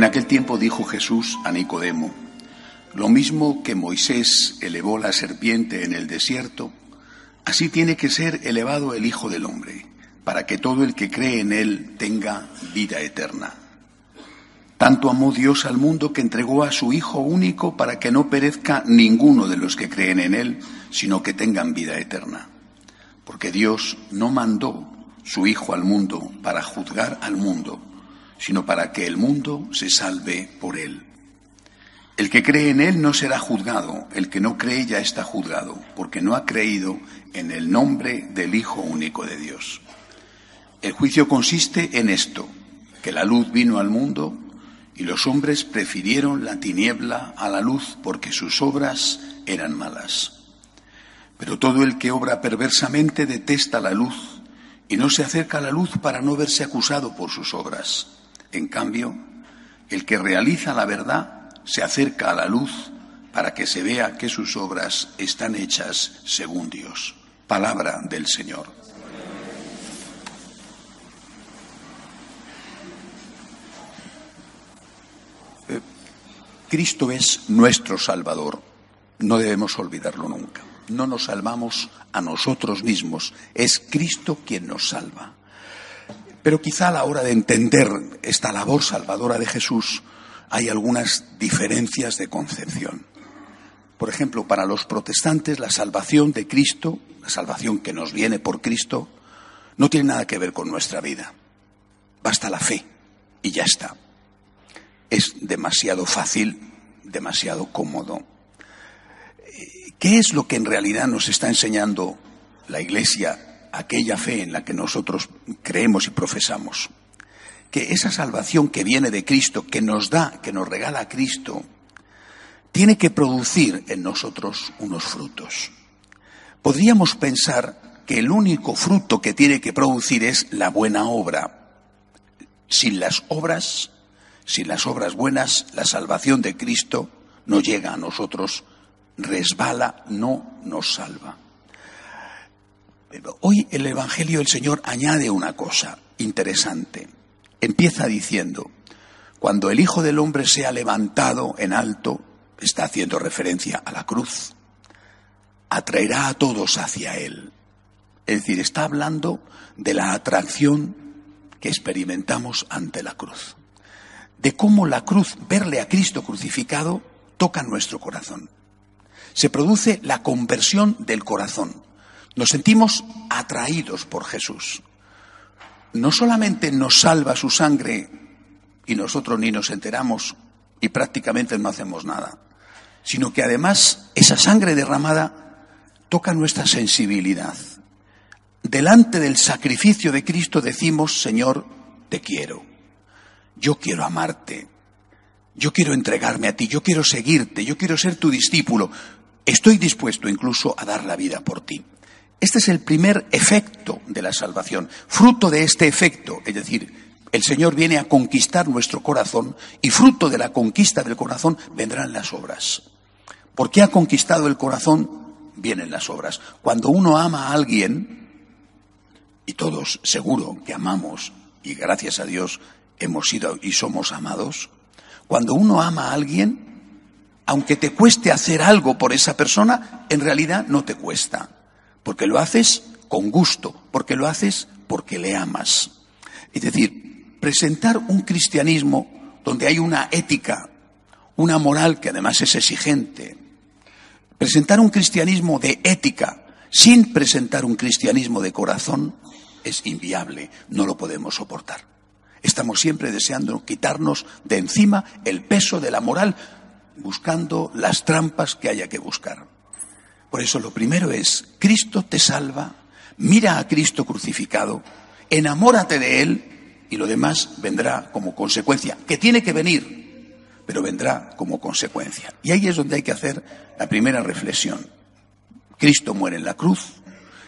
En aquel tiempo dijo Jesús a Nicodemo, lo mismo que Moisés elevó la serpiente en el desierto, así tiene que ser elevado el Hijo del Hombre, para que todo el que cree en él tenga vida eterna. Tanto amó Dios al mundo que entregó a su Hijo único para que no perezca ninguno de los que creen en él, sino que tengan vida eterna. Porque Dios no mandó su Hijo al mundo para juzgar al mundo, sino para que el mundo se salve por él. El que cree en él no será juzgado, el que no cree ya está juzgado, porque no ha creído en el nombre del Hijo único de Dios. El juicio consiste en esto, que la luz vino al mundo y los hombres prefirieron la tiniebla a la luz porque sus obras eran malas. Pero todo el que obra perversamente detesta la luz y no se acerca a la luz para no verse acusado por sus obras. En cambio, el que realiza la verdad se acerca a la luz para que se vea que sus obras están hechas según Dios. Palabra del Señor. Eh, Cristo es nuestro Salvador. No debemos olvidarlo nunca. No nos salvamos a nosotros mismos. Es Cristo quien nos salva. Pero quizá a la hora de entender esta labor salvadora de Jesús hay algunas diferencias de concepción. Por ejemplo, para los protestantes la salvación de Cristo, la salvación que nos viene por Cristo, no tiene nada que ver con nuestra vida. Basta la fe y ya está. Es demasiado fácil, demasiado cómodo. ¿Qué es lo que en realidad nos está enseñando la Iglesia aquella fe en la que nosotros creemos y profesamos. Que esa salvación que viene de Cristo, que nos da, que nos regala Cristo, tiene que producir en nosotros unos frutos. Podríamos pensar que el único fruto que tiene que producir es la buena obra. Sin las obras, sin las obras buenas, la salvación de Cristo no llega a nosotros, resbala, no nos salva. Hoy el Evangelio el Señor añade una cosa interesante. Empieza diciendo, cuando el Hijo del Hombre sea levantado en alto, está haciendo referencia a la cruz, atraerá a todos hacia Él. Es decir, está hablando de la atracción que experimentamos ante la cruz, de cómo la cruz, verle a Cristo crucificado, toca nuestro corazón. Se produce la conversión del corazón nos sentimos atraídos por Jesús. No solamente nos salva su sangre y nosotros ni nos enteramos y prácticamente no hacemos nada, sino que además esa sangre derramada toca nuestra sensibilidad. Delante del sacrificio de Cristo decimos, Señor, te quiero, yo quiero amarte, yo quiero entregarme a ti, yo quiero seguirte, yo quiero ser tu discípulo, estoy dispuesto incluso a dar la vida por ti. Este es el primer efecto de la salvación. Fruto de este efecto, es decir, el Señor viene a conquistar nuestro corazón y fruto de la conquista del corazón vendrán las obras. ¿Por qué ha conquistado el corazón? Vienen las obras. Cuando uno ama a alguien, y todos seguro que amamos, y gracias a Dios hemos sido y somos amados, cuando uno ama a alguien, aunque te cueste hacer algo por esa persona, en realidad no te cuesta porque lo haces con gusto, porque lo haces porque le amas. Es decir, presentar un cristianismo donde hay una ética, una moral que además es exigente, presentar un cristianismo de ética sin presentar un cristianismo de corazón es inviable, no lo podemos soportar. Estamos siempre deseando quitarnos de encima el peso de la moral, buscando las trampas que haya que buscar. Por eso lo primero es, Cristo te salva, mira a Cristo crucificado, enamórate de Él y lo demás vendrá como consecuencia, que tiene que venir, pero vendrá como consecuencia. Y ahí es donde hay que hacer la primera reflexión. Cristo muere en la cruz,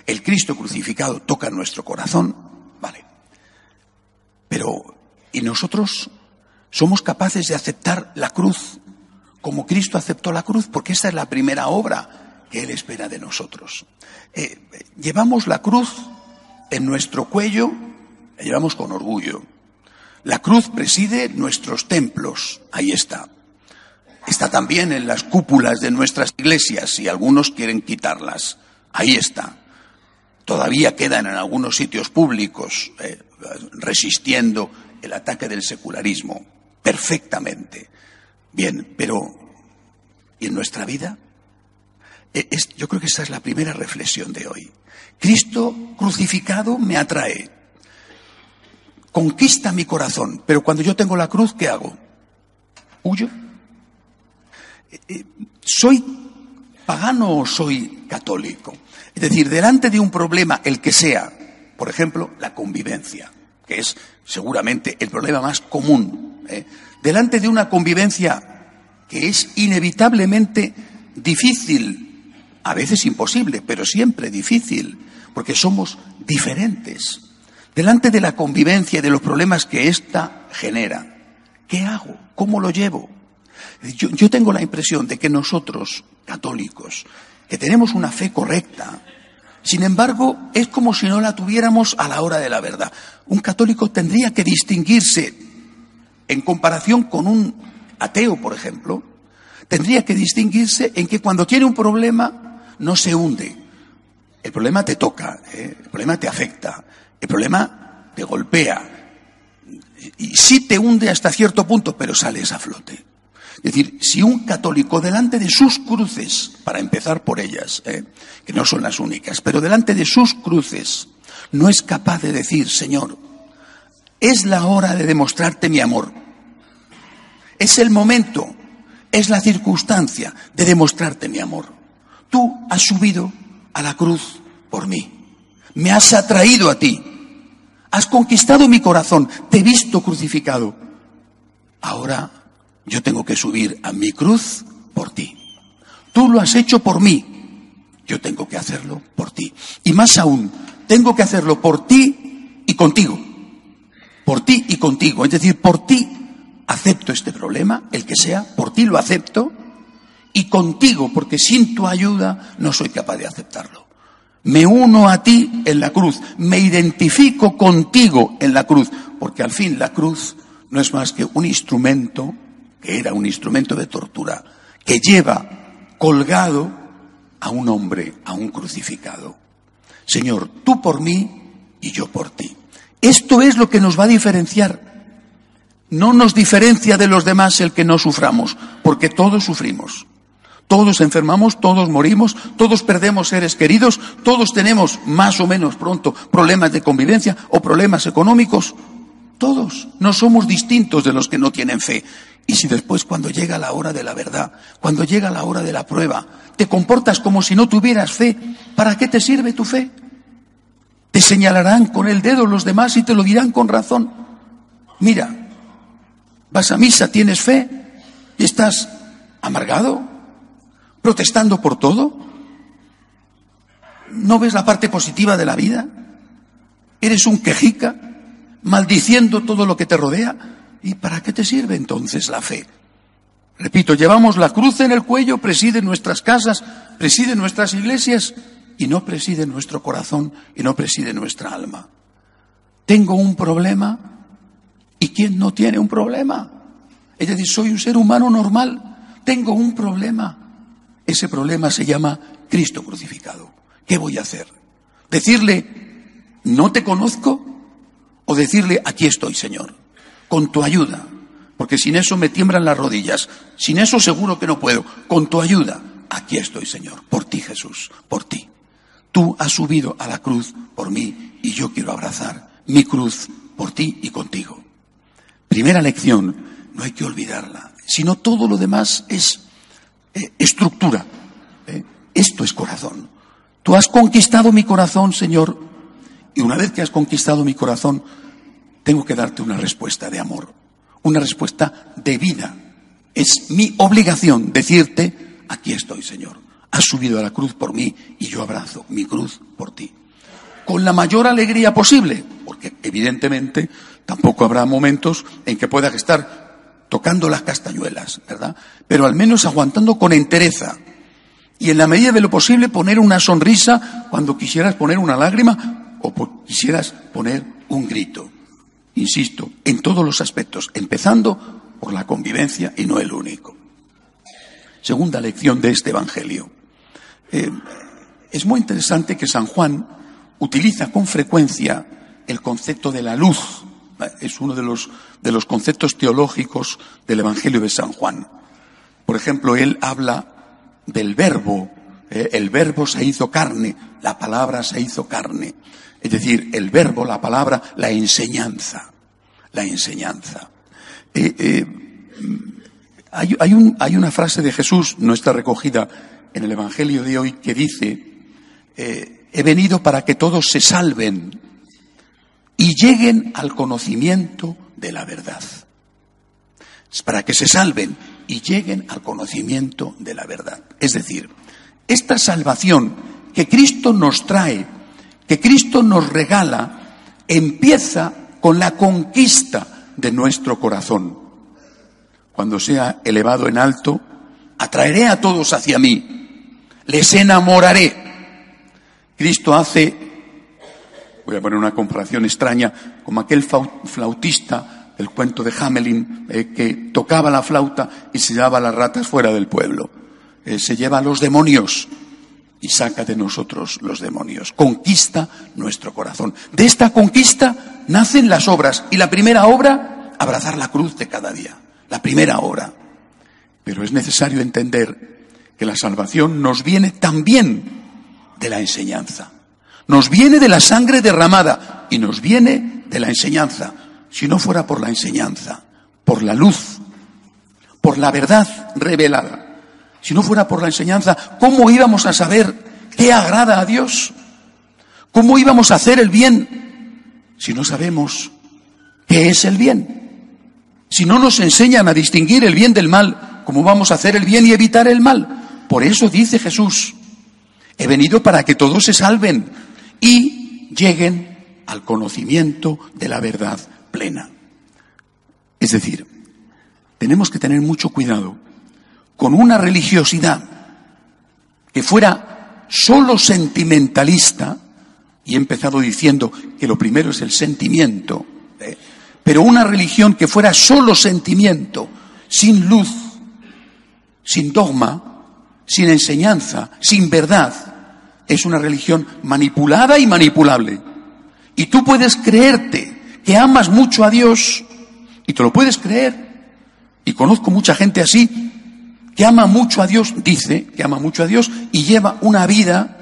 el Cristo crucificado toca nuestro corazón, vale. Pero, ¿y nosotros somos capaces de aceptar la cruz como Cristo aceptó la cruz? Porque esta es la primera obra que Él espera de nosotros. Eh, llevamos la cruz en nuestro cuello, la llevamos con orgullo. La cruz preside nuestros templos, ahí está. Está también en las cúpulas de nuestras iglesias, si algunos quieren quitarlas. Ahí está. Todavía quedan en algunos sitios públicos eh, resistiendo el ataque del secularismo. Perfectamente. Bien, pero ¿y en nuestra vida? E, yo creo que esa es la primera reflexión de hoy. Cristo crucificado me atrae, conquista mi corazón, pero cuando yo tengo la cruz, ¿qué hago? ¿Huyo? Eh, eh, ¿Soy pagano o soy católico? Es decir, delante de un problema, el que sea, por ejemplo, la convivencia, que es seguramente el problema más común, ¿eh? delante de una convivencia que es inevitablemente difícil, a veces imposible, pero siempre difícil, porque somos diferentes. Delante de la convivencia y de los problemas que ésta genera, ¿qué hago? ¿Cómo lo llevo? Yo, yo tengo la impresión de que nosotros, católicos, que tenemos una fe correcta, sin embargo, es como si no la tuviéramos a la hora de la verdad. Un católico tendría que distinguirse en comparación con un ateo, por ejemplo, tendría que distinguirse en que cuando tiene un problema no se hunde. El problema te toca, ¿eh? el problema te afecta, el problema te golpea. Y sí te hunde hasta cierto punto, pero sales a flote. Es decir, si un católico delante de sus cruces, para empezar por ellas, ¿eh? que no son las únicas, pero delante de sus cruces, no es capaz de decir, Señor, es la hora de demostrarte mi amor. Es el momento, es la circunstancia de demostrarte mi amor. Tú has subido a la cruz por mí. Me has atraído a ti. Has conquistado mi corazón. Te he visto crucificado. Ahora yo tengo que subir a mi cruz por ti. Tú lo has hecho por mí. Yo tengo que hacerlo por ti. Y más aún, tengo que hacerlo por ti y contigo. Por ti y contigo. Es decir, por ti acepto este problema, el que sea, por ti lo acepto y contigo, porque sin tu ayuda no soy capaz de aceptarlo. Me uno a ti en la cruz, me identifico contigo en la cruz, porque al fin la cruz no es más que un instrumento que era un instrumento de tortura, que lleva colgado a un hombre, a un crucificado. Señor, tú por mí y yo por ti. Esto es lo que nos va a diferenciar. No nos diferencia de los demás el que no suframos, porque todos sufrimos. Todos enfermamos, todos morimos, todos perdemos seres queridos, todos tenemos más o menos pronto problemas de convivencia o problemas económicos. Todos no somos distintos de los que no tienen fe. Y si después cuando llega la hora de la verdad, cuando llega la hora de la prueba, te comportas como si no tuvieras fe, ¿para qué te sirve tu fe? Te señalarán con el dedo los demás y te lo dirán con razón. Mira, vas a misa, tienes fe y estás amargado, protestando por todo. ¿No ves la parte positiva de la vida? ¿Eres un quejica, maldiciendo todo lo que te rodea? ¿Y para qué te sirve entonces la fe? Repito, llevamos la cruz en el cuello, preside nuestras casas, preside nuestras iglesias y no preside nuestro corazón y no preside nuestra alma. Tengo un problema y ¿quién no tiene un problema? Es decir, soy un ser humano normal, tengo un problema. Ese problema se llama Cristo crucificado. ¿Qué voy a hacer? ¿Decirle, no te conozco? ¿O decirle, aquí estoy, Señor? con tu ayuda, porque sin eso me tiemblan las rodillas, sin eso seguro que no puedo, con tu ayuda, aquí estoy, Señor, por ti, Jesús, por ti. Tú has subido a la cruz por mí y yo quiero abrazar mi cruz por ti y contigo. Primera lección, no hay que olvidarla, sino todo lo demás es estructura. ¿eh? Esto es corazón. Tú has conquistado mi corazón, Señor, y una vez que has conquistado mi corazón, tengo que darte una respuesta de amor, una respuesta de vida. Es mi obligación decirte, aquí estoy, Señor. Has subido a la cruz por mí y yo abrazo mi cruz por ti. Con la mayor alegría posible, porque evidentemente tampoco habrá momentos en que puedas estar tocando las castañuelas, ¿verdad? Pero al menos aguantando con entereza. Y en la medida de lo posible poner una sonrisa cuando quisieras poner una lágrima o quisieras poner un grito. insisto, en todos los aspectos, empezando por la convivencia y no el único. Segunda lección de este Evangelio. Eh, es muy interesante que San Juan utiliza con frecuencia el concepto de la luz. Es uno de los, de los conceptos teológicos del Evangelio de San Juan. Por ejemplo, él habla del verbo. Eh, el verbo se hizo carne, la palabra se hizo carne. Es decir, el verbo, la palabra, la enseñanza. La enseñanza. Eh, eh, hay, hay, un, hay, una frase de Jesús, no está recogida en el Evangelio de hoy, que dice, he venido para que todos se salven y lleguen al conocimiento de la verdad. Es para que se salven y lleguen al conocimiento de la verdad. Es decir, esta salvación que Cristo nos trae, que Cristo nos regala, empieza con la conquista de nuestro corazón. Cuando sea elevado en alto, atraeré a todos hacia mí, les enamoraré. Cristo hace, voy a poner una comparación extraña, como aquel flautista el cuento de Hamelin, eh, que tocaba la flauta y se llevaba las ratas fuera del pueblo. Eh, se lleva a los demonios y saca de nosotros los demonios. Conquista nuestro corazón. De esta conquista nacen las obras. Y la primera obra, abrazar la cruz de cada día. La primera obra. Pero es necesario entender que la salvación nos viene también de la enseñanza. Nos viene de la sangre derramada y nos viene de la enseñanza si no fuera por la enseñanza, por la luz, por la verdad revelada, si no fuera por la enseñanza, ¿cómo íbamos a saber qué agrada a Dios? ¿Cómo íbamos a hacer el bien si no sabemos qué es el bien? Si no nos enseñan a distinguir el bien del mal, ¿cómo vamos a hacer el bien y evitar el mal? Por eso dice Jesús, he venido para que todos se salven y lleguen al conocimiento de la verdad plena. Es decir, tenemos que tener mucho cuidado con una religiosidad que fuera solo sentimentalista, y he empezado diciendo que lo primero es el sentimiento, ¿eh? pero una religión que fuera solo sentimiento, sin luz, sin dogma, sin enseñanza, sin verdad, es una religión manipulada y manipulable. Y tú puedes creerte que amas mucho a Dios y te lo puedes creer. Y conozco mucha gente así que ama mucho a Dios, dice que ama mucho a Dios y lleva una vida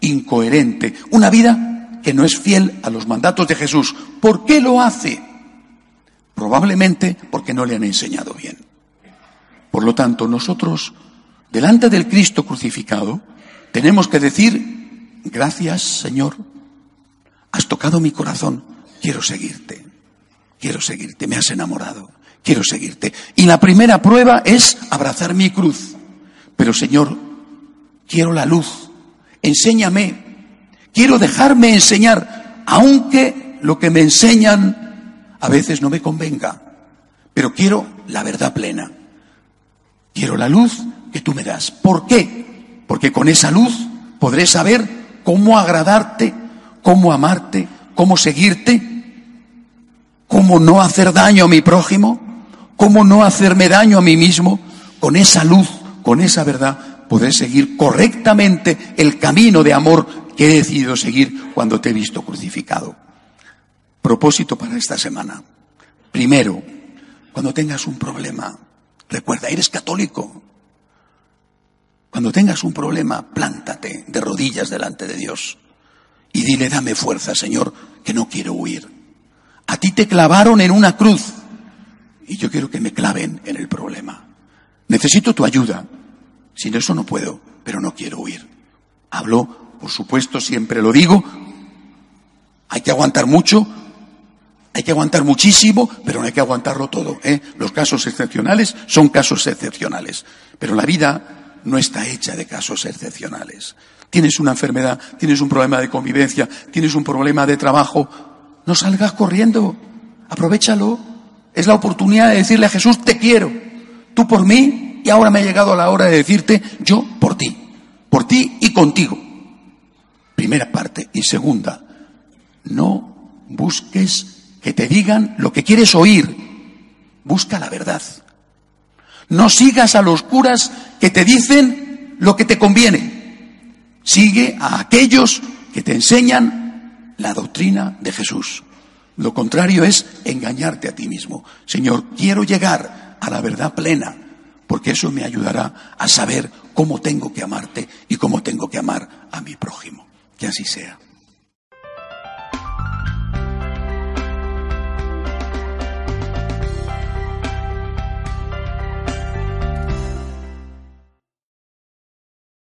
incoherente, una vida que no es fiel a los mandatos de Jesús. ¿Por qué lo hace? Probablemente porque no le han enseñado bien. Por lo tanto, nosotros, delante del Cristo crucificado, tenemos que decir, gracias Señor, has tocado mi corazón, quiero seguirte, quiero seguirte, me has enamorado, quiero seguirte. Y la primera prueba es abrazar mi cruz. Pero Señor, quiero la luz, enséñame, quiero dejarme enseñar, aunque lo que me enseñan a veces no me convenga, pero quiero la verdad plena. Quiero la luz que tú me das. ¿Por qué? Porque con esa luz podré saber cómo agradarte, cómo amarte, cómo seguirte cómo no hacer daño a mi prójimo, cómo no hacerme daño a mí mismo, con esa luz, con esa verdad, poder seguir correctamente el camino de amor que he decidido seguir cuando te he visto crucificado. Propósito para esta semana. Primero, cuando tengas un problema, recuerda, eres católico. Cuando tengas un problema, plántate de rodillas delante de Dios y dile, dame fuerza, Señor, que no quiero huir. A ti te clavaron en una cruz y yo quiero que me claven en el problema. Necesito tu ayuda. Sin eso no puedo, pero no quiero huir. Hablo, por supuesto, siempre lo digo. Hay que aguantar mucho, hay que aguantar muchísimo, pero no hay que aguantarlo todo. ¿eh? Los casos excepcionales son casos excepcionales, pero la vida no está hecha de casos excepcionales. Tienes una enfermedad, tienes un problema de convivencia, tienes un problema de trabajo, no salgas corriendo, aprovechalo. Es la oportunidad de decirle a Jesús, te quiero, tú por mí, y ahora me ha llegado la hora de decirte, yo por ti, por ti y contigo. Primera parte. Y segunda, no busques que te digan lo que quieres oír. Busca la verdad. No sigas a los curas que te dicen lo que te conviene. Sigue a aquellos que te enseñan la doctrina de Jesús. Lo contrario es engañarte a ti mismo. Señor, quiero llegar a la verdad plena, porque eso me ayudará a saber cómo tengo que amarte y cómo tengo que amar a mi prójimo. Que así sea.